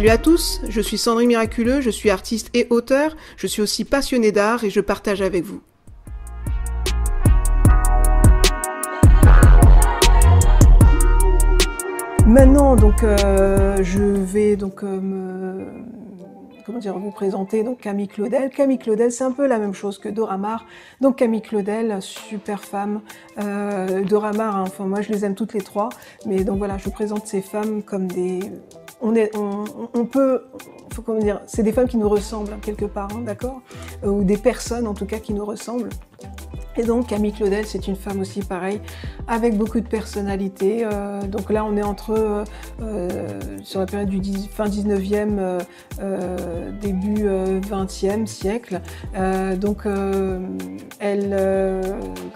Salut à tous, je suis Sandrine Miraculeux, je suis artiste et auteur, je suis aussi passionnée d'art et je partage avec vous. Maintenant, euh, je vais euh, me comment dire, vous présenter donc Camille Claudel. Camille Claudel, c'est un peu la même chose que Dora Maar. Donc Camille Claudel, super femme. Euh, Dora hein, enfin moi je les aime toutes les trois, mais donc voilà, je présente ces femmes comme des, on est, on, on peut, faut comment dire, c'est des femmes qui nous ressemblent hein, quelque part, hein, d'accord, ou des personnes en tout cas qui nous ressemblent. Et donc Camille Claudel, c'est une femme aussi pareille, avec beaucoup de personnalité. Euh, donc là, on est entre euh, euh sur la période du 10, fin 19e, euh, euh, début 20e siècle. donc elle,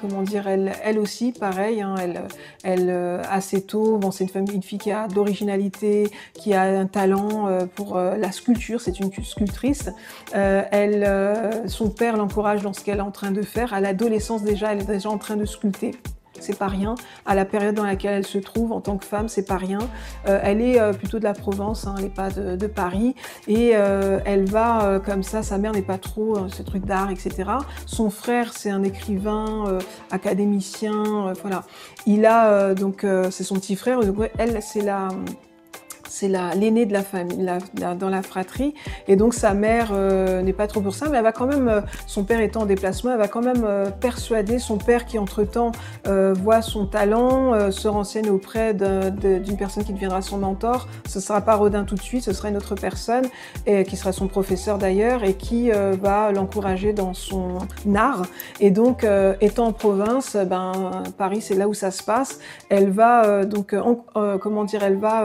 comment dire, elle, elle aussi, pareil, hein, elle, elle assez tôt, bon, c'est une femme, une fille qui a d'originalité, qui a un talent pour la sculpture. C'est une sculptrice. elle, son père l'encourage dans ce qu'elle est en train de faire. À l'adolescence déjà, elle est déjà en train de sculpter c'est pas rien. À la période dans laquelle elle se trouve en tant que femme, c'est pas rien. Euh, elle est euh, plutôt de la Provence, hein, elle n'est pas de, Paris, et euh, elle va comme ça. Sa mère n'est pas trop ce truc d'art, etc. Son frère, c'est un écrivain, académicien, voilà. Il a donc c'est son petit frère. elle, c'est la c'est l'aîné de la famille, dans la fratrie. Et donc sa mère euh, n'est pas trop pour ça, mais elle va quand même, euh, son père étant en déplacement, elle va quand même euh, persuader son père qui entre-temps voit son talent, se renseigne auprès d'une personne qui deviendra son mentor. Ce sera pas Rodin tout de suite, ce sera une autre personne, qui sera son professeur d'ailleurs, et qui va l'encourager dans son art. Et donc, étant en province, ben, Paris c'est là où ça se passe, elle va donc, comment dire, elle va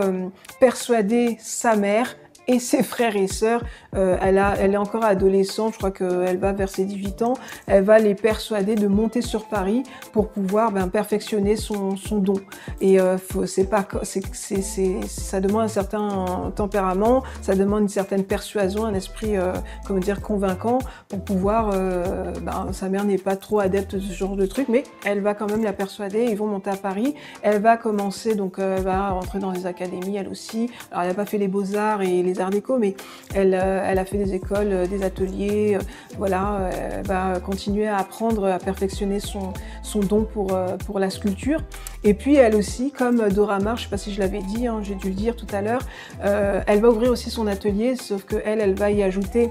persuader persuader sa mère et ses frères et sœurs. Euh, elle, est encore adolescente, je crois qu'elle va vers ses 18 ans. Elle va les persuader de monter sur Paris pour pouvoir ben, perfectionner son, don. Et euh, c'est pas, ça demande un certain tempérament, ça demande une certaine persuasion, un esprit, euh, comment dire, convaincant pour pouvoir. Ben, sa mère n'est pas trop adepte de ce genre de truc, mais elle va quand même la persuader. Ils vont monter à Paris. Elle va commencer, donc elle va rentrer dans les académies, elle aussi. Alors elle n'a pas fait les beaux arts et les déco, mais elle, euh, elle a fait des écoles, euh, des ateliers, euh, voilà, elle va continuer à apprendre, à perfectionner son, don pour, la sculpture. Et puis elle aussi, comme Dora Maar, je sais pas si je l'avais dit, hein, j'ai dû le dire tout à l'heure, elle va ouvrir aussi son atelier, sauf que elle, elle va y ajouter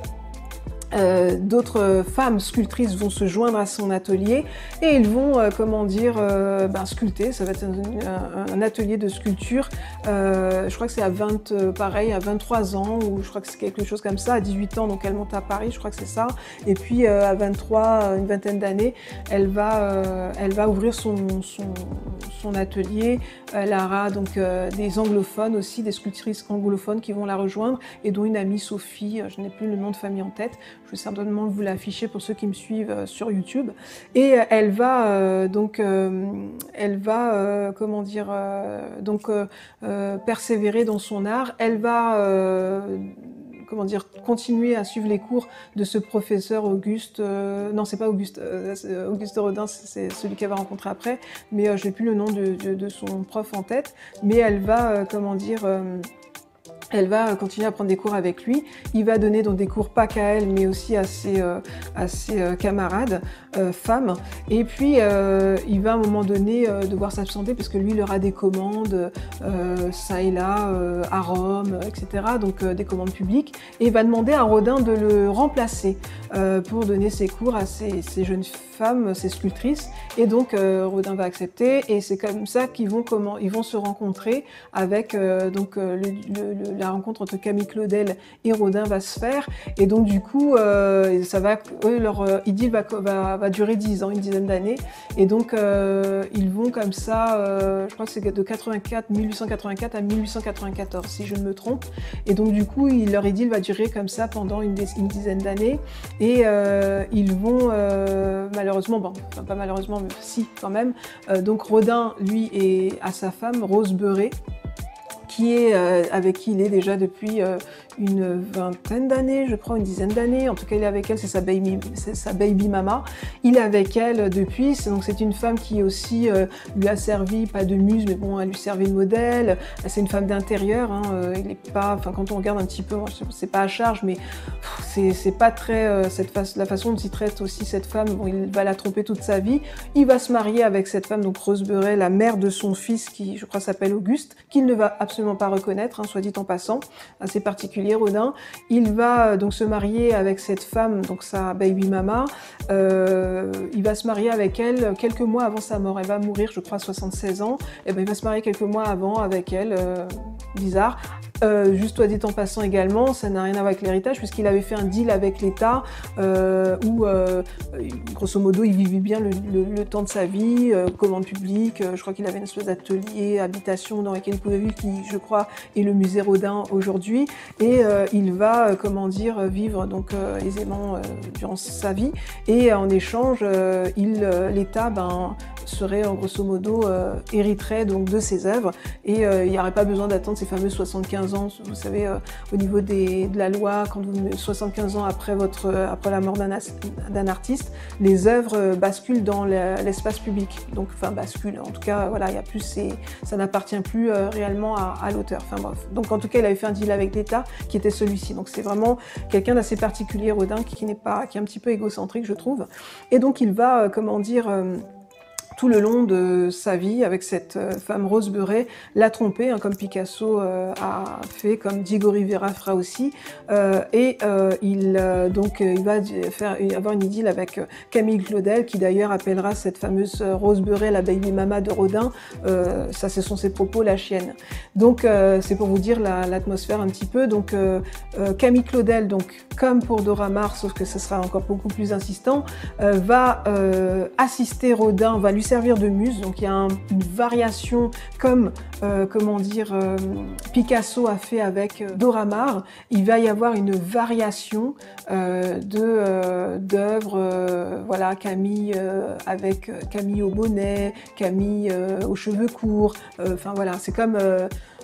euh, d'autres femmes sculptrices vont se joindre à son atelier et ils vont, euh, comment dire, euh, ben, sculpter. Ça va être un, atelier de sculpture. je crois que c'est à 20, pareil, à 23 ans ou je crois que c'est quelque chose comme ça. À 18 ans, donc elle monte à Paris, je crois que c'est ça. Et puis à 23, une vingtaine d'années, elle va, elle va ouvrir son, son, son, atelier. Elle aura donc des anglophones aussi, des sculptrices anglophones qui vont la rejoindre et dont une amie Sophie, je n'ai plus le nom de famille en tête. Je vais certainement vous l'afficher pour ceux qui me suivent euh, sur YouTube. Et euh, elle va euh, donc, elle va, comment dire, donc persévérer dans son art. Elle va comment dire, continuer à suivre les cours de ce professeur Auguste. non, c'est pas Auguste. Auguste Rodin, c'est celui qu'elle va rencontrer après. Mais je n'ai plus le nom de, de, son prof en tête. Mais elle va, comment dire elle va continuer à prendre des cours avec lui. Il va donner donc des cours pas qu'à elle, mais aussi à ses, euh, à ses euh, camarades euh, femmes. Et puis, il va à un moment donné devoir s'absenter parce que lui, il aura des commandes, ça et là, à Rome, etc. Donc, des commandes publiques. Et il va demander à Rodin de le remplacer pour donner ses cours à ces, ces jeunes femmes, ces sculptrices. Et donc, Rodin va accepter. Et c'est comme ça qu'ils vont, comment, ils vont se rencontrer avec donc, le, le la rencontre entre Camille Claudel et Rodin va se faire. Et donc, du coup, euh, ça va, leur euh, idylle va, durer 10 ans, une dizaine d'années. Et donc, euh, ils vont comme ça, je crois que c'est de 84, 1884 à 1894, si je ne me trompe. Et donc, du coup, leur idylle va durer comme ça pendant une, dizaine d'années. Et ils vont, malheureusement, bon, pas malheureusement, mais si, quand même. donc, Rodin, lui, et à sa femme, Rose Beurré est avec qui il est déjà depuis une vingtaine d'années, je crois, une dizaine d'années. En tout cas, il est avec elle, c'est sa baby, sa baby mama. Il est avec elle depuis. Donc, c'est une femme qui aussi euh, lui a servi, pas de muse, mais bon, elle lui servait de modèle. C'est une femme d'intérieur. Hein, euh, il est pas, enfin, quand on regarde un petit peu, c'est pas à charge, mais c'est pas très euh, cette la façon dont il traite aussi cette femme. Bon, il va la tromper toute sa vie. Il va se marier avec cette femme, donc Rose Beuret, la mère de son fils, qui je crois s'appelle Auguste, qu'il ne va absolument pas reconnaître, hein, soit dit en passant, assez particulier Rodin. Il va euh, donc se marier avec cette femme, donc sa baby mama. Euh, il va se marier avec elle quelques mois avant sa mort. Elle va mourir, je crois, à 76 ans. Et ben, il va se marier quelques mois avant avec elle. Euh, bizarre. Euh, juste toi dit en passant également, ça n'a rien à voir avec l'héritage puisqu'il avait fait un deal avec l'État euh, où, euh, grosso modo, il vivait bien le, temps de sa vie, commande publique. je crois qu'il avait une espèce d'atelier, habitation dans lequel il pouvait vivre, qui, je crois, est le musée Rodin aujourd'hui. Et il va, comment dire, vivre donc aisément durant sa vie. Et en échange, l'État ben, serait grosso modo hériterait donc de ses œuvres et il n'y aurait pas besoin d'attendre ces fameux 75 vous savez, euh, au niveau de la loi, quand vous 75 ans après votre euh, après la mort d'un artiste, les œuvres euh, basculent dans l'espace public. Donc, enfin, basculent. En tout cas, voilà, il y a plus, ça n'appartient plus réellement à, l'auteur. Enfin bref. Donc, en tout cas, il avait fait un deal avec l'État qui était celui-ci. Donc, c'est vraiment quelqu'un d'assez particulier, Rodin, qui, n'est pas, qui est un petit peu égocentrique, je trouve. Et donc, il va, comment dire tout le long de sa vie avec cette euh, femme Rose Beuret, l'a trompée, hein, comme Picasso euh, a fait, comme Diego Rivera fera aussi. Euh, et il donc il va faire avoir une idylle avec Camille Claudel, qui d'ailleurs appellera cette fameuse Rose Beuret la baby mama de Rodin. ça, ce sont ses propos, la chienne. Donc c'est pour vous dire l'atmosphère un petit peu. Donc Camille Claudel, donc comme pour Dora Maar, sauf que ce sera encore beaucoup plus insistant, va assister Rodin, va lui servir de muse. Donc il y a une variation comme, euh, comment dire, euh, Picasso a fait avec euh, Dora Maar. Il va y avoir une variation de d'œuvres, voilà, Camille avec Camille au bonnet, Camille aux cheveux courts. Enfin voilà, c'est comme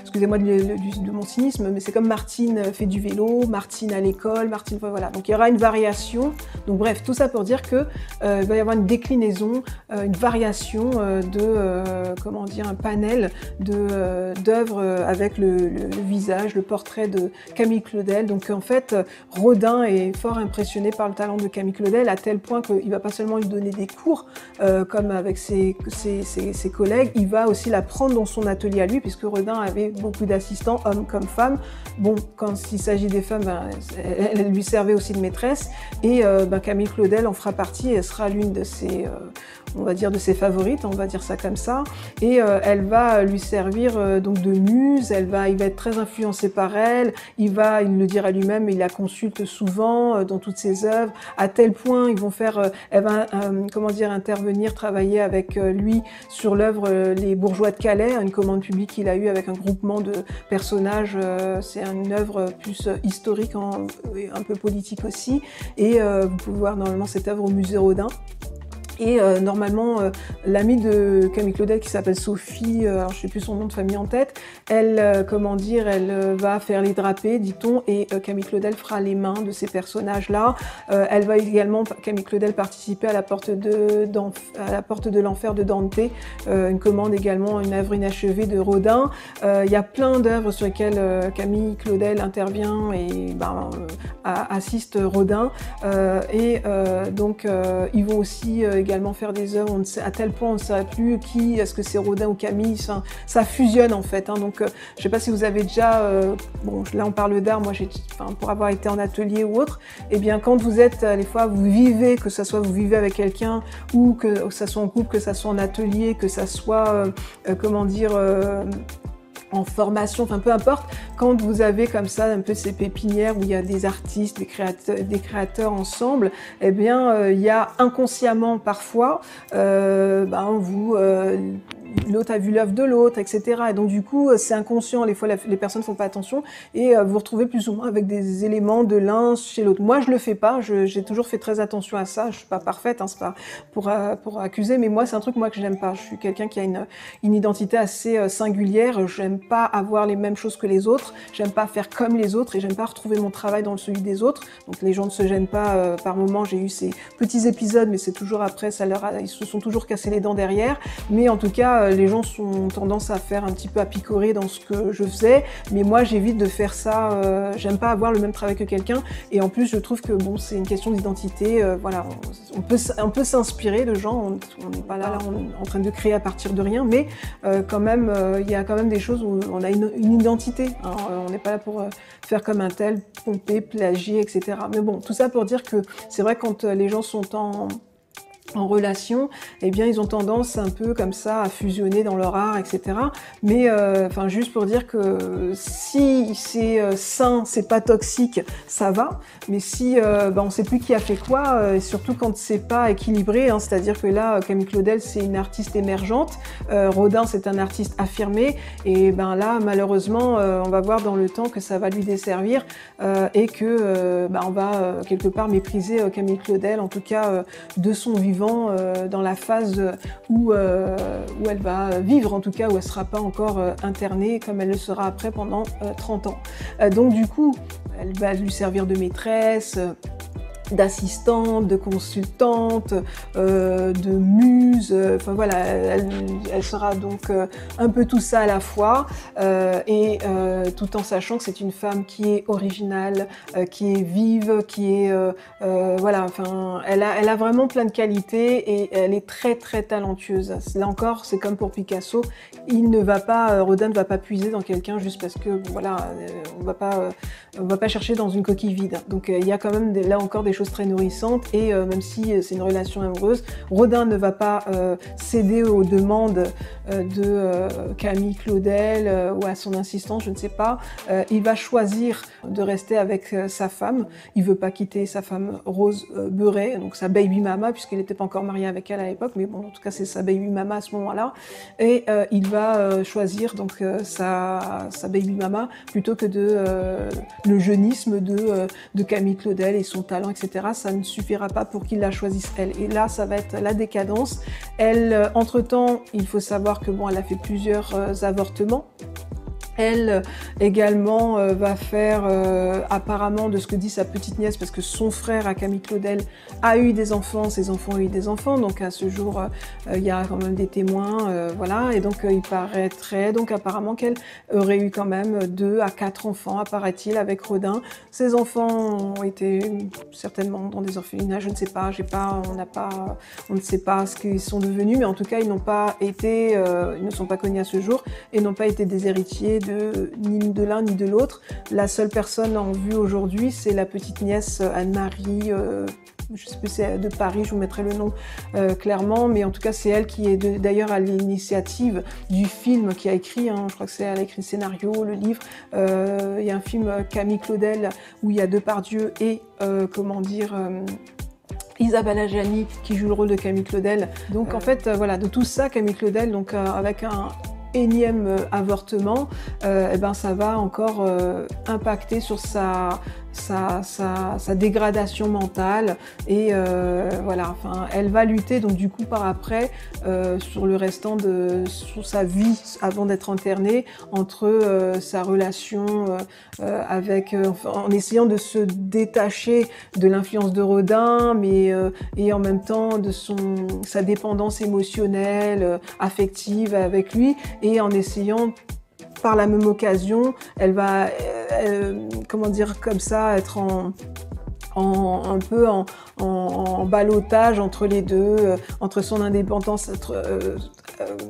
excusez-moi de, mon cynisme, mais c'est comme Martine fait du vélo, Martine à l'école, Martine, voilà. Donc il y aura une variation. Donc bref, tout ça pour dire que euh, va y avoir une déclinaison, euh, une variation euh, de, comment dire, un panel de d'œuvres avec le, visage, le portrait de Camille Claudel. Donc en fait, Rodin est fort impressionné par le talent de Camille Claudel à tel point qu'il va pas seulement lui donner des cours comme avec ses, ses, ses collègues, il va aussi la prendre dans son atelier à lui, puisque Rodin avait beaucoup d'assistants, hommes comme femmes. Bon, quand il s'agit des femmes, ben, elle, lui servait aussi de maîtresse. Et euh, ben, Camille Claudel en fera partie elle sera l'une de ses, euh, on va dire, de ses favorites, on va dire ça comme ça. Et euh, elle va lui servir donc de muse, elle va, il va être très influencé par elle. Il va, il le dira lui-même, il la consulte souvent dans toutes ses œuvres, à tel point ils vont faire, elle va, comment dire, intervenir, travailler avec lui sur l'œuvre Les Bourgeois de Calais, une commande publique qu'il a eue avec un groupe de personnages. Euh, c'est une œuvre plus historique, un peu politique aussi. Et euh, vous pouvez voir normalement cette œuvre au musée Rodin. Et euh, normalement, euh, l'amie de Camille Claudel qui s'appelle Sophie, euh, alors je sais plus son nom de famille en tête, elle, comment dire, elle va faire les drapés, dit-on, et Camille Claudel fera les mains de ces personnages-là. elle va également, Camille Claudel, participer à la porte de, à la porte de l'enfer de Dante, une commande également, une œuvre inachevée de Rodin. Il y a plein d'œuvres sur lesquelles Camille Claudel intervient et ben, assiste Rodin. et donc, ils vont aussi également faire des œuvres, on ne sait, à tel point on ne sait plus qui, est-ce que c'est Rodin ou Camille, ça, ça fusionne en fait. Hein. donc euh, je ne sais pas si vous avez déjà, euh, bon là on parle d'art, moi j'ai, pour avoir été en atelier ou autre, et eh bien quand vous êtes, euh, les fois vous vivez, que ce soit vous vivez avec quelqu'un ou que, que ça soit en couple, que ça soit en atelier, que ça soit, comment dire, en formation, enfin peu importe, quand vous avez comme ça un peu ces pépinières où il y a des artistes, des créateurs, des créateurs ensemble, eh bien euh, il y a inconsciemment parfois, euh, ben, vous, euh, l'autre a vu l'œuvre de l'autre, etc. Et donc du coup, c'est inconscient. Les fois, les personnes font pas attention et vous vous retrouvez plus ou moins avec des éléments de l'un chez l'autre. Moi, je le fais pas. J'ai toujours fait très attention à ça. Je suis pas parfaite, hein, c'est pas pour pour accuser, mais moi, c'est un truc moi que j'aime pas. Je suis quelqu'un qui a une une identité assez singulière. J'aime pas avoir les mêmes choses que les autres. J'aime pas faire comme les autres et j'aime pas retrouver mon travail dans celui des autres. Donc les gens ne se gênent pas. par moment, j'ai eu ces petits épisodes, mais c'est toujours après, ça leur ils se sont toujours cassés les dents derrière. Mais en tout cas, euh, les gens sont tendance à faire un petit peu à picorer dans ce que je faisais. Mais moi, j'évite de faire ça. Euh, j'aime pas avoir le même travail que quelqu'un. Et en plus, je trouve que bon, c'est une question d'identité. Euh, voilà, on, peut, on peut s'inspirer de gens. On n'est pas là, en train de créer à partir de rien, mais quand même, il y a quand même des choses où on a une, identité. On n'est pas là pour faire comme un tel, pomper, plagier, etc. Mais bon, tout ça pour dire que c'est vrai quand les gens sont en en relation, eh bien, ils ont tendance un peu comme ça à fusionner dans leur art, etc. Mais, euh, enfin, juste pour dire que si c'est euh, sain, c'est pas toxique, ça va. Mais si euh, ben, on sait plus qui a fait quoi, euh, et surtout quand c'est pas équilibré, hein, c'est-à-dire que là, Camille Claudel, c'est une artiste émergente, Rodin, c'est un artiste affirmé, et ben là, malheureusement, on va voir dans le temps que ça va lui desservir et que ben, on va quelque part mépriser Camille Claudel, en tout cas de son vivant euh, dans la phase où, euh, où elle va vivre, en tout cas où elle ne sera pas encore euh, internée comme elle le sera après pendant 30 ans. donc du coup, elle va lui servir de maîtresse d'assistante, de consultante, euh, de muse, euh, enfin voilà, elle, sera donc euh, un peu tout ça à la fois, et tout en sachant que c'est une femme qui est originale, qui est vive, qui est voilà, enfin, elle a, elle a vraiment plein de qualités et elle est très très talentueuse. Là encore, c'est comme pour Picasso, il ne va pas, Rodin ne va pas puiser dans quelqu'un juste parce que voilà, on va pas, on va pas chercher dans une coquille vide. Donc il y a quand même là encore des choses très nourrissantes et euh, même si euh, c'est une relation amoureuse, Rodin ne va pas euh, céder aux demandes de Camille Claudel ou à son insistance, je ne sais pas. il va choisir de rester avec sa femme. Il veut pas quitter sa femme Rose Beuret, donc sa baby mama, puisqu'il n'était pas encore marié avec elle à l'époque, mais bon, en tout cas, c'est sa baby mama à ce moment-là. Et il va choisir donc sa, baby mama plutôt que de le jeunisme de, de Camille Claudel et son talent, etc ça ne suffira pas pour qu'il la choisisse elle. Et là, ça va être la décadence. Elle, euh, entre-temps, il faut savoir que bon, elle a fait plusieurs euh, avortements. Elle également euh, va faire euh, apparemment de ce que dit sa petite nièce parce que son frère à Camille Claudel a eu des enfants, ses enfants ont eu des enfants donc à ce jour euh, il y a quand même des témoins voilà et donc il paraîtrait donc apparemment qu'elle aurait eu quand même deux à quatre enfants apparaît-il avec Rodin. Ses enfants ont été certainement dans des orphelinats, je ne sais pas, j'ai pas on n'a pas on ne sait pas ce qu'ils sont devenus mais en tout cas ils n'ont pas été ils ne sont pas connus à ce jour et n'ont pas été des héritiers de, ni de l'un ni de l'autre. La seule personne en vue aujourd'hui, c'est la petite nièce Anne-Marie, euh, je sais plus c'est de Paris, je vous mettrai le nom euh, clairement, mais en tout cas c'est elle qui est d'ailleurs à l'initiative du film qui a écrit, hein, je crois que c'est elle a écrit le scénario, le livre. Euh, il y a un film Camille Claudel où il y a Depardieu et comment dire Isabelle Adjani qui joue le rôle de Camille Claudel. Donc en fait, voilà, de tout ça, Camille Claudel, donc avec un, énième euh, avortement, euh, eh ben ça va encore euh, impacter sur sa sa, sa, sa, dégradation mentale et euh, voilà enfin elle va lutter donc du coup par après euh, sur le restant de sur sa vie avant d'être internée entre euh, sa relation euh, euh, avec en essayant de se détacher de l'influence de Rodin mais et en même temps de son sa dépendance émotionnelle affective avec lui et en essayant la même occasion, elle va, euh, comment dire, comme ça, être en, un peu en, balotage entre les deux, euh, entre son indépendance, euh, euh,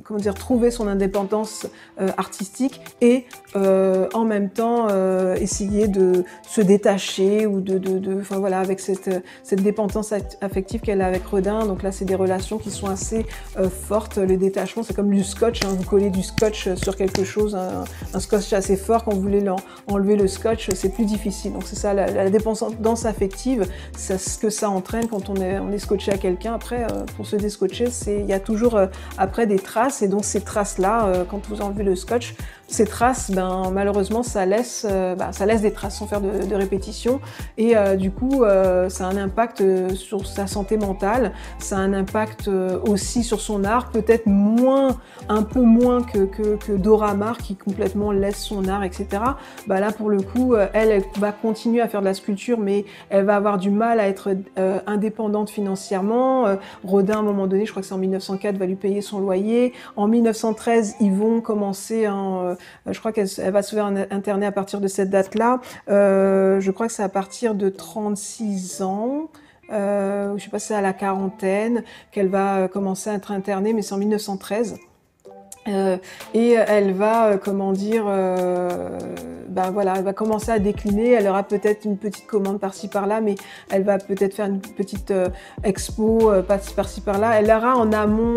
comment dire, trouver son indépendance euh, artistique et euh, en même temps essayer de se détacher ou de, de, enfin voilà, avec cette, cette dépendance affective qu'elle a avec Rodin. Donc là, c'est des relations qui sont assez fortes. Le détachement, c'est comme du scotch. Hein. Vous collez du scotch sur quelque chose, un, scotch assez fort. Quand vous voulez enlever le scotch, c'est plus difficile. Donc c'est ça, la, dépendance affective, c'est ce que ça entraîne quand on est, on est scotché à quelqu'un. Après, pour se déscotcher, il y a toujours après des traces. Et donc ces traces-là, quand vous enlevez le scotch, ces traces, ben, malheureusement, ça laisse, euh, ben, ça laisse des traces sans faire de, de répétition. Et euh, du coup, euh, ça a un impact sur sa santé mentale, ça a un impact aussi sur son art, peut-être moins, un peu moins que, que, que, Dora Maar qui complètement laisse son art, etc. Bah là, pour le coup, elle, elle, va continuer à faire de la sculpture, mais elle va avoir du mal à être indépendante financièrement. Rodin, à un moment donné, je crois que c'est en 1904, va lui payer son loyer. En 1913, ils vont commencer euh, je crois qu'elle va se faire interner à partir de cette date-là. Euh, je crois que c'est à partir de 36 ans. Euh, je sais pas si c'est à la quarantaine qu'elle va commencer à être internée, mais c'est en 1913. Euh, et elle va, euh, comment dire, ben voilà, elle va commencer à décliner. Elle aura peut-être une petite commande par-ci par-là, mais elle va peut-être faire une petite euh, expo par-ci par-là. Elle aura en amont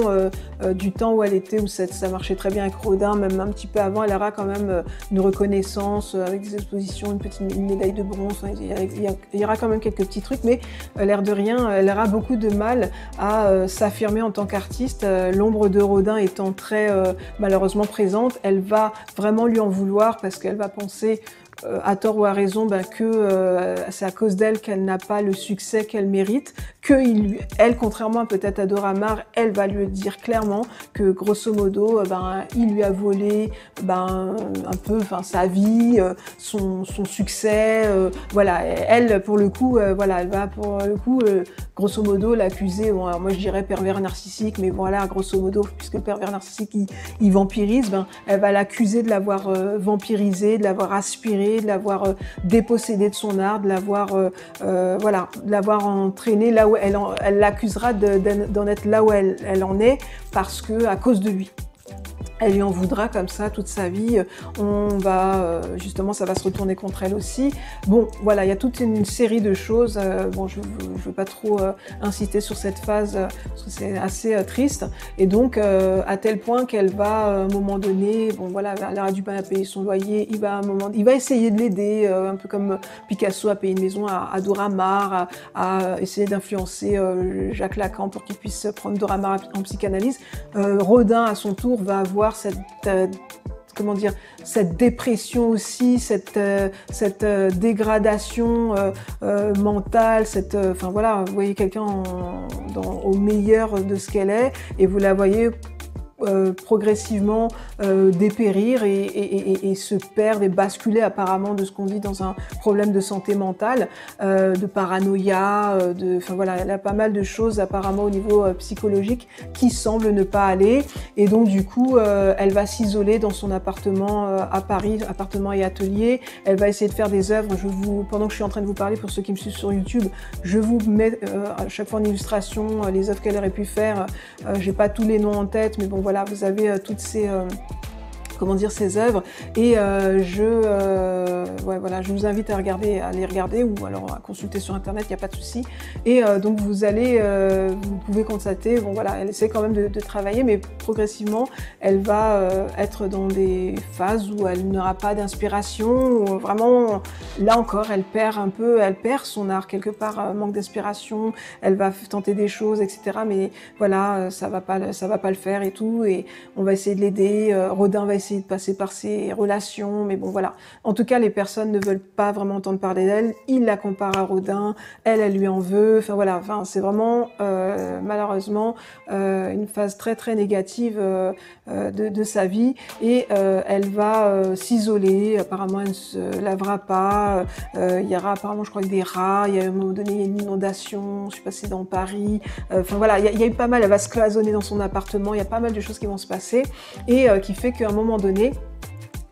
du temps où elle était, où ça, marchait très bien avec Rodin, même un petit peu avant, elle aura quand même une reconnaissance avec des expositions, une petite médaille de bronze. Il y, il y, aura quand même quelques petits trucs, mais l'air de rien, elle aura beaucoup de mal à s'affirmer en tant qu'artiste. L'ombre de Rodin étant très malheureusement présente, elle va vraiment lui en vouloir parce qu'elle va penser euh, à tort ou à raison, ben, que euh, c'est à cause d'elle qu'elle n'a pas le succès qu'elle mérite, que il, elle, contrairement peut-être à Dora elle va lui dire clairement que grosso modo, euh, ben, il lui a volé ben, un peu sa vie, son, son succès. voilà, elle, pour le coup, voilà, elle va pour le coup, grosso modo, l'accuser, bon, moi je dirais pervers narcissique, mais voilà, grosso modo, puisque pervers narcissique, il, il vampirise, ben, elle va l'accuser de l'avoir vampirisé, de l'avoir aspiré de l'avoir euh, dépossédé de son art, de l'avoir euh, euh, voilà, l'avoir entraîné là où elle, elle l'accusera d'en être là où elle, elle en est parce que à cause de lui elle lui en voudra comme ça toute sa vie. On va euh, justement, ça va se retourner contre elle aussi. Bon, voilà, il y a toute une série de choses. Euh, bon, je ne veux pas trop euh, inciter sur cette phase parce que c'est assez triste. Et donc, à tel point qu'elle va, à un moment donné, bon voilà, elle aura du mal à payer son loyer. Il va, un moment, il va essayer de l'aider, un peu comme Picasso a payé une maison à, à Dora Maar, à, essayer d'influencer Jacques Lacan pour qu'il puisse prendre Dora Maar en psychanalyse. Rodin, à son tour, va avoir cette euh, comment dire cette dépression aussi, cette euh, cette euh, dégradation mentale, cette enfin voilà, vous voyez quelqu'un au meilleur de ce qu'elle est et vous la voyez euh, progressivement euh, dépérir et, se perdre et basculer apparemment de ce qu'on dit dans un problème de santé mentale, euh, de paranoïa, euh, de, enfin voilà, elle a pas mal de choses apparemment au niveau euh, psychologique qui semblent ne pas aller et donc du coup elle va s'isoler dans son appartement à Paris, appartement et atelier. Elle va essayer de faire des œuvres. Je vous, pendant que je suis en train de vous parler, pour ceux qui me suivent sur YouTube, je vous mets à chaque fois en illustration les œuvres qu'elle aurait pu faire. J'ai pas tous les noms en tête, mais bon voilà, vous avez euh, toutes ces euh, comment dire ces œuvres. Et euh, je euh, voilà je vous invite à regarder à les regarder ou alors à consulter sur internet il n'y a pas de souci. Et euh, donc vous allez vous pouvez constater bon voilà elle essaie quand même de, travailler mais progressivement elle va être dans des phases où elle n'aura pas d'inspiration vraiment là encore elle perd un peu elle perd son art quelque part manque d'inspiration elle va tenter des choses etc mais voilà ça va pas ça va pas le faire et tout. Et on va essayer de l'aider Rodin va essayer de passer par ses relations, mais bon voilà. En tout cas, les personnes ne veulent pas vraiment entendre parler d'elle. Il la compare à Rodin, elle, elle lui en veut. Enfin voilà, enfin c'est vraiment euh, malheureusement euh, une phase très très négative euh, de, sa vie et elle va s'isoler. Apparemment, elle ne se lavera pas. il y aura apparemment, je crois, des rats. Il y a à un moment donné une inondation. Je sais pas si dans Paris. Enfin voilà, il y, a, il y, a eu pas mal. Elle va se cloisonner dans son appartement. Il y a pas mal de choses qui vont se passer et qui fait qu'à un moment donné,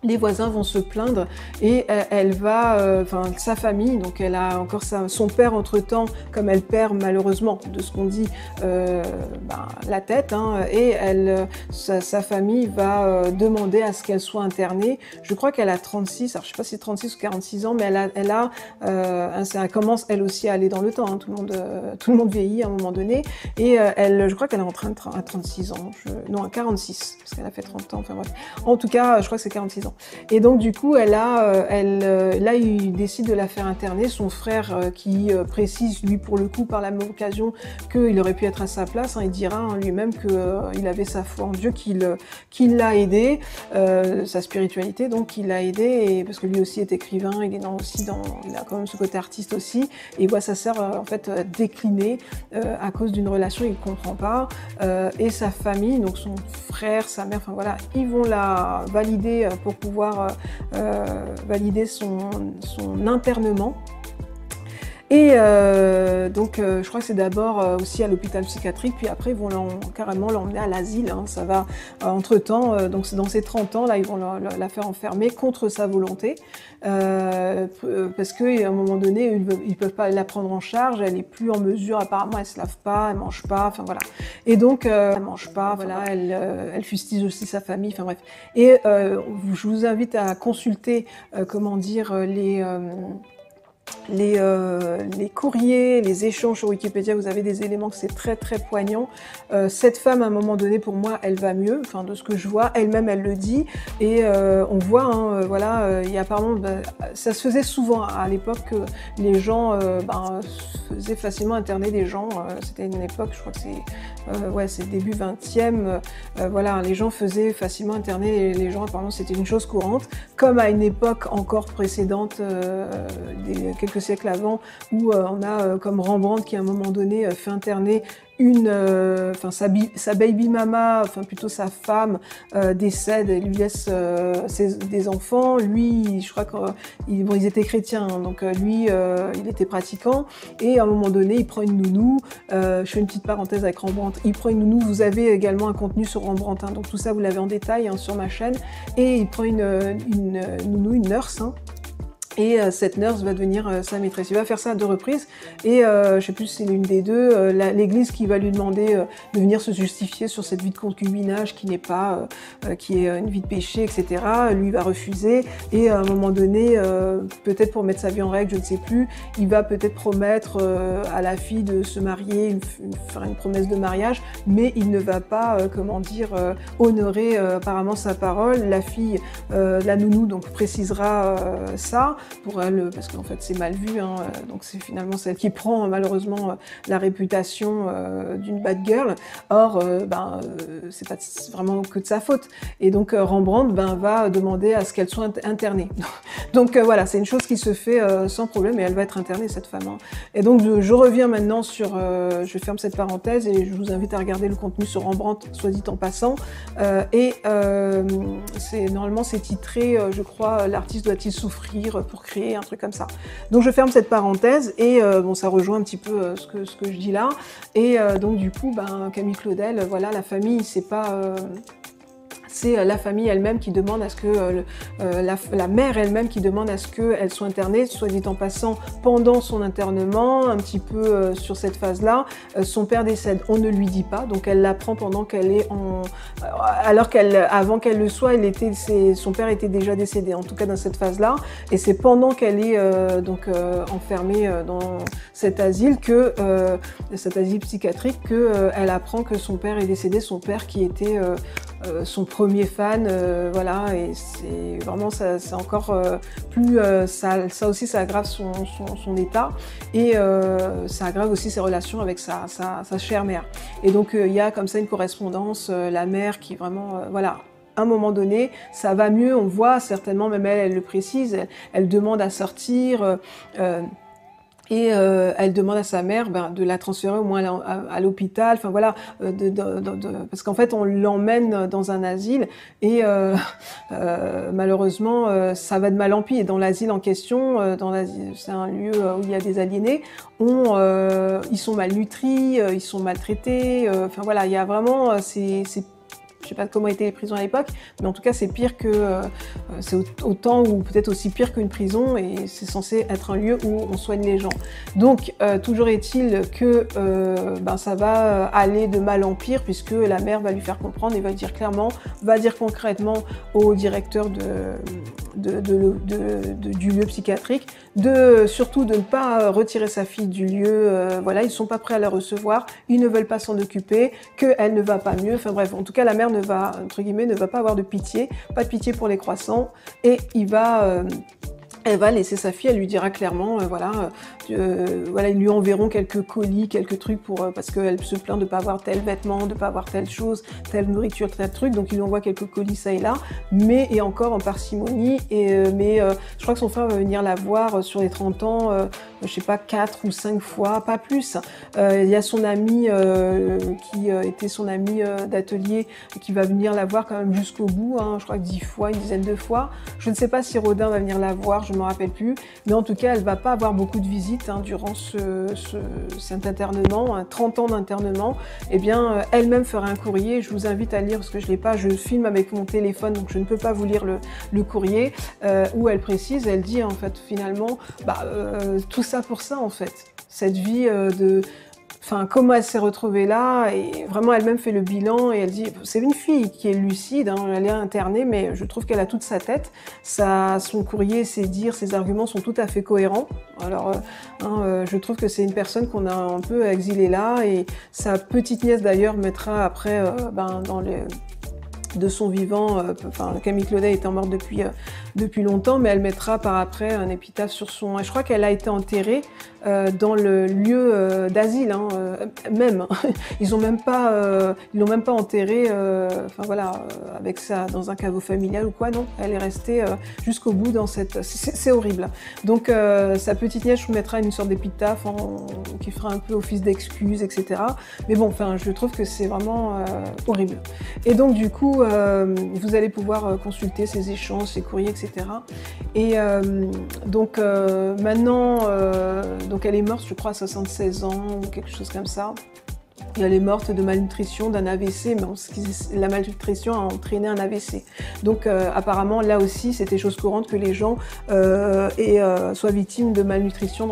les voisins vont se plaindre et euh, elle va, euh, enfin sa famille, donc elle a encore son père entre temps, comme elle perd malheureusement de ce qu'on dit euh, ben, la tête, hein, et elle, sa, famille va demander à ce qu'elle soit internée. Je crois qu'elle a 36, alors je sais pas si 36 ou 46 ans, mais elle a, elle a, elle commence elle aussi à aller dans le temps. Hein, tout le monde, tout le monde vieillit à un moment donné, et elle, je crois qu'elle est en train de à 36 ans, non à 46 parce qu'elle a fait 30 ans. Enfin bref, en tout cas, je crois que c'est 46 ans. Et donc du coup, elle a, elle, là, il décide de la faire interner. Son frère, qui précise lui pour le coup par la même occasion qu'il aurait pu être à sa place, hein, il dira hein, lui-même qu'il avait sa foi en Dieu, qu'il l'a aidé, sa spiritualité, donc il l'a aidé, et, parce que lui aussi est écrivain, il est dans, aussi dans, il a quand même ce côté artiste aussi, et voit sa sœur en fait décliner à cause d'une relation qu'il ne comprend pas, et sa famille, donc son frère, sa mère, enfin voilà, ils vont la valider pour pouvoir valider son, son internement et euh, donc, euh, je crois que c'est d'abord euh, aussi à l'hôpital psychiatrique, puis après, ils vont carrément l'emmener à l'asile. Hein. Ça va, entre-temps, donc dans ces 30 ans, là, ils vont la, faire enfermer contre sa volonté, parce qu'à un moment donné, ils ne peuvent pas la prendre en charge, elle est plus en mesure, apparemment, elle se lave pas, elle mange pas, enfin voilà. Et donc, elle mange pas, voilà, elle, elle fustige aussi sa famille, enfin bref. Et je vous invite à consulter, comment dire, les les, euh, les, courriers, les échanges sur Wikipédia, vous avez des éléments que c'est très très poignant. Euh, cette femme, à un moment donné, pour moi, elle va mieux, enfin de ce que je vois, elle-même elle le dit, et euh, on voit, hein, voilà, il y a apparemment, bah, ça se faisait souvent à l'époque que les gens ben, faisaient facilement interner des gens. C'était une époque, je crois que c'est, ouais, c'est début 20e, voilà, les gens faisaient facilement interner les, gens. Apparemment, c'était une chose courante, comme à une époque encore précédente, des, quelques siècles avant, où euh, on a euh, comme Rembrandt qui à un moment donné euh, fait interner une, enfin sa, baby mama, enfin plutôt sa femme décède et lui laisse des enfants. Lui, je crois qu'ils ils étaient chrétiens, hein, donc lui, il était pratiquant. Et à un moment donné, il prend une nounou. je fais une petite parenthèse avec Rembrandt. Il prend une nounou. Vous avez également un contenu sur Rembrandt, hein, donc tout ça vous l'avez en détail hein, sur ma chaîne. Et il prend une, une, nounou, une nurse. Et euh, cette nurse va devenir euh, sa maîtresse. Il va faire ça à deux reprises. Et euh, je sais plus si c'est l'une des deux, l'église qui va lui demander de venir se justifier sur cette vie de concubinage qui n'est pas, qui est une vie de péché, etc. Lui va refuser. Et à un moment donné, peut-être pour mettre sa vie en règle, je ne sais plus, il va peut-être promettre à la fille de se marier, faire une promesse de mariage, mais il ne va pas, comment dire, honorer apparemment sa parole. La fille, la nounou, donc précisera ça pour elle, parce qu'en fait c'est mal vu, hein, euh, donc c'est finalement celle qui prend malheureusement euh, la réputation euh, d'une bad girl. Or, ben, c'est pas vraiment que de sa faute. Et donc Rembrandt ben, va demander à ce qu'elle soit internée. donc voilà, c'est une chose qui se fait sans problème et elle va être internée cette femme. Hein. Et donc je, reviens maintenant sur, je ferme cette parenthèse et je vous invite à regarder le contenu sur Rembrandt, soit dit en passant. et c'est normalement c'est titré, je crois, l'artiste doit-il souffrir? Créer un truc comme ça. Donc je ferme cette parenthèse et euh, bon, ça rejoint un petit peu euh, ce, que, ce que je dis là. Et euh, donc du coup, ben, Camille Claudel, voilà, la famille, c'est pas c'est euh, la famille elle-même qui demande à ce que, euh, euh, la, mère elle-même qui demande à ce qu'elle soit internée, soit dit en passant, pendant son internement, un petit peu sur cette phase-là. son père décède, on ne lui dit pas, donc elle l'apprend pendant qu'elle est en... Alors qu'elle, avant qu'elle le soit, elle était, son père était déjà décédé, en tout cas dans cette phase-là, et c'est pendant qu'elle est donc enfermée dans cet asile que, cet asile psychiatrique, qu'elle apprend que son père est décédé, son père qui était son premier fan, euh, voilà, et c'est vraiment ça, c'est encore euh, plus, euh, ça, ça, aussi ça aggrave son, son, état et ça aggrave aussi ses relations avec sa, sa, chère mère. Et donc il y a comme ça une correspondance, la mère qui vraiment, voilà, à un moment donné, ça va mieux, on voit certainement, même elle, elle le précise, elle, demande à sortir. Et euh, elle demande à sa mère ben, de la transférer au moins à, l'hôpital, enfin voilà, euh, de, de, de, parce qu'en fait on l'emmène dans un asile et euh, euh malheureusement euh, ça va de mal en pis. Et dans l'asile en question, dans c'est un lieu où il y a des aliénés, on, ils sont malnutris, ils sont maltraités, enfin voilà, il y a vraiment c'est je sais pas comment étaient les prisons à l'époque, mais en tout cas c'est pire que euh, c'est autant ou peut-être aussi pire qu'une prison et c'est censé être un lieu où on soigne les gens. Donc euh, toujours est-il que euh, ben, ça va aller de mal en pire puisque la mère va lui faire comprendre et va dire clairement, va dire concrètement au directeur du lieu psychiatrique de surtout de ne pas retirer sa fille du lieu. voilà, ils sont pas prêts à la recevoir, ils ne veulent pas s'en occuper, qu'elle ne va pas mieux. Enfin bref, en tout cas la mère ne va, entre guillemets, ne va pas avoir de pitié, pas de pitié pour les croissants, et il va elle va laisser sa fille, elle lui dira clairement, euh, voilà, euh, voilà, ils lui enverront quelques colis, quelques trucs pour euh, parce qu'elle se plaint de pas avoir tel vêtement, de pas avoir telle chose, telle nourriture, tel truc, donc il lui envoie quelques colis ça et là, mais et encore en parcimonie. Et mais je crois que son frère va venir la voir sur les 30 ans, je sais pas quatre ou cinq fois, pas plus. il y a son ami qui était son ami d'atelier qui va venir la voir quand même jusqu'au bout, hein, je crois que dix fois, une dizaine de fois. Je ne sais pas si Rodin va venir la voir. Je je me rappelle plus. Mais en tout cas, elle va pas avoir beaucoup de visites hein, durant ce, cet internement, 30 ans d'internement. Eh bien, euh, elle-même fera un courrier. Je vous invite à lire parce que je l'ai pas. Je filme avec mon téléphone, donc je ne peux pas vous lire le, courrier euh, où elle précise. Elle dit en fait finalement, bah, euh, tout ça pour ça en fait. Cette vie de Enfin, comment elle s'est retrouvée là et vraiment elle-même fait le bilan et elle dit c'est une fille qui est lucide, hein, elle est internée, mais je trouve qu'elle a toute sa tête. Ça, son courrier, ses dires, ses arguments sont tout à fait cohérents. Alors, euh, hein, euh, je trouve que c'est une personne qu'on a un peu exilée là et sa petite nièce d'ailleurs mettra après euh, ben, dans les de son vivant, enfin Camille Claudet étant morte depuis depuis longtemps, mais elle mettra par après un épitaphe sur son. Je crois qu'elle a été enterrée euh, dans le lieu euh, d'asile, hein, euh, même. Ils ont même pas, ils l'ont même pas enterrée, enfin voilà, avec ça dans un caveau familial ou quoi, non. Elle est restée jusqu'au bout dans cette. C'est horrible. Donc sa petite nièce vous mettra une sorte d'épitaphe qui fera un peu office d'excuse, etc. Mais bon, enfin, je trouve que c'est vraiment horrible. Et donc du coup, vous allez pouvoir consulter ces échanges, ces courriers, etc. Et euh, donc euh, maintenant, euh, donc elle est morte, je crois, à 76 ans ou quelque chose comme ça elle est morte de malnutrition, d'un AVC, mais la malnutrition a entraîné un AVC. Donc euh, apparemment, là aussi, c'était chose courante que les gens euh, euh, soient victimes de malnutrition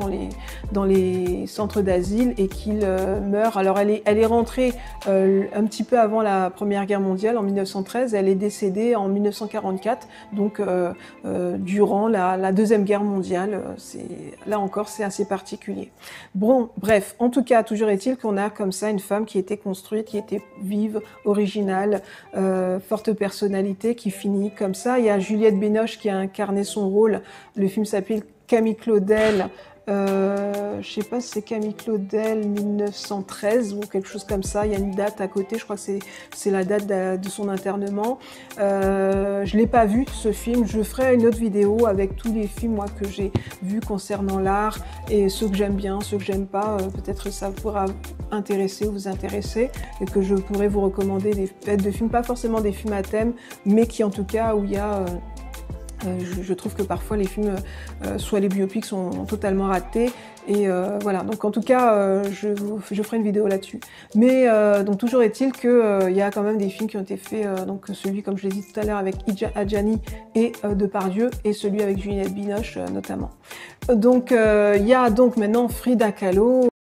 dans les, centres d'asile et qu'ils meurent. Alors elle est, elle est rentrée un petit peu avant la Première Guerre mondiale, en 1913, elle est décédée en 1944, donc durant la, la, Deuxième Guerre mondiale. Là encore, c'est assez particulier. Bon, bref, en tout cas, toujours est-il qu'on a comme ça une femme qui était construite, qui était vive, originale, euh, forte personnalité, qui finit comme ça. Il y a Juliette Binoche qui a incarné son rôle. Le film s'appelle Camille Claudel, euh, je sais pas si c'est Camille Claudel 1913 ou quelque chose comme ça. Il y a une date à côté. Je crois que c'est la date de, son internement. Euh, je l'ai pas vu ce film. Je ferai une autre vidéo avec tous les films que j'ai vus concernant l'art et ceux que j'aime bien, ceux que j'aime pas. Euh, peut-être ça pourra intéresser ou vous intéresser et que je pourrais vous recommander des de films, pas forcément des films à thème, mais qui en tout cas où il y a euh, je, trouve que parfois les films, euh, soit les biopics sont totalement ratés. Et euh, voilà, donc en tout cas, je, ferai une vidéo là-dessus. Mais donc toujours est-il qu'il y a quand même des films qui ont été faits, donc celui, comme je l'ai dit tout à l'heure, avec Ija Adjani et Depardieu, et celui avec Juliette Binoche notamment. Donc il y a donc maintenant Frida Kahlo.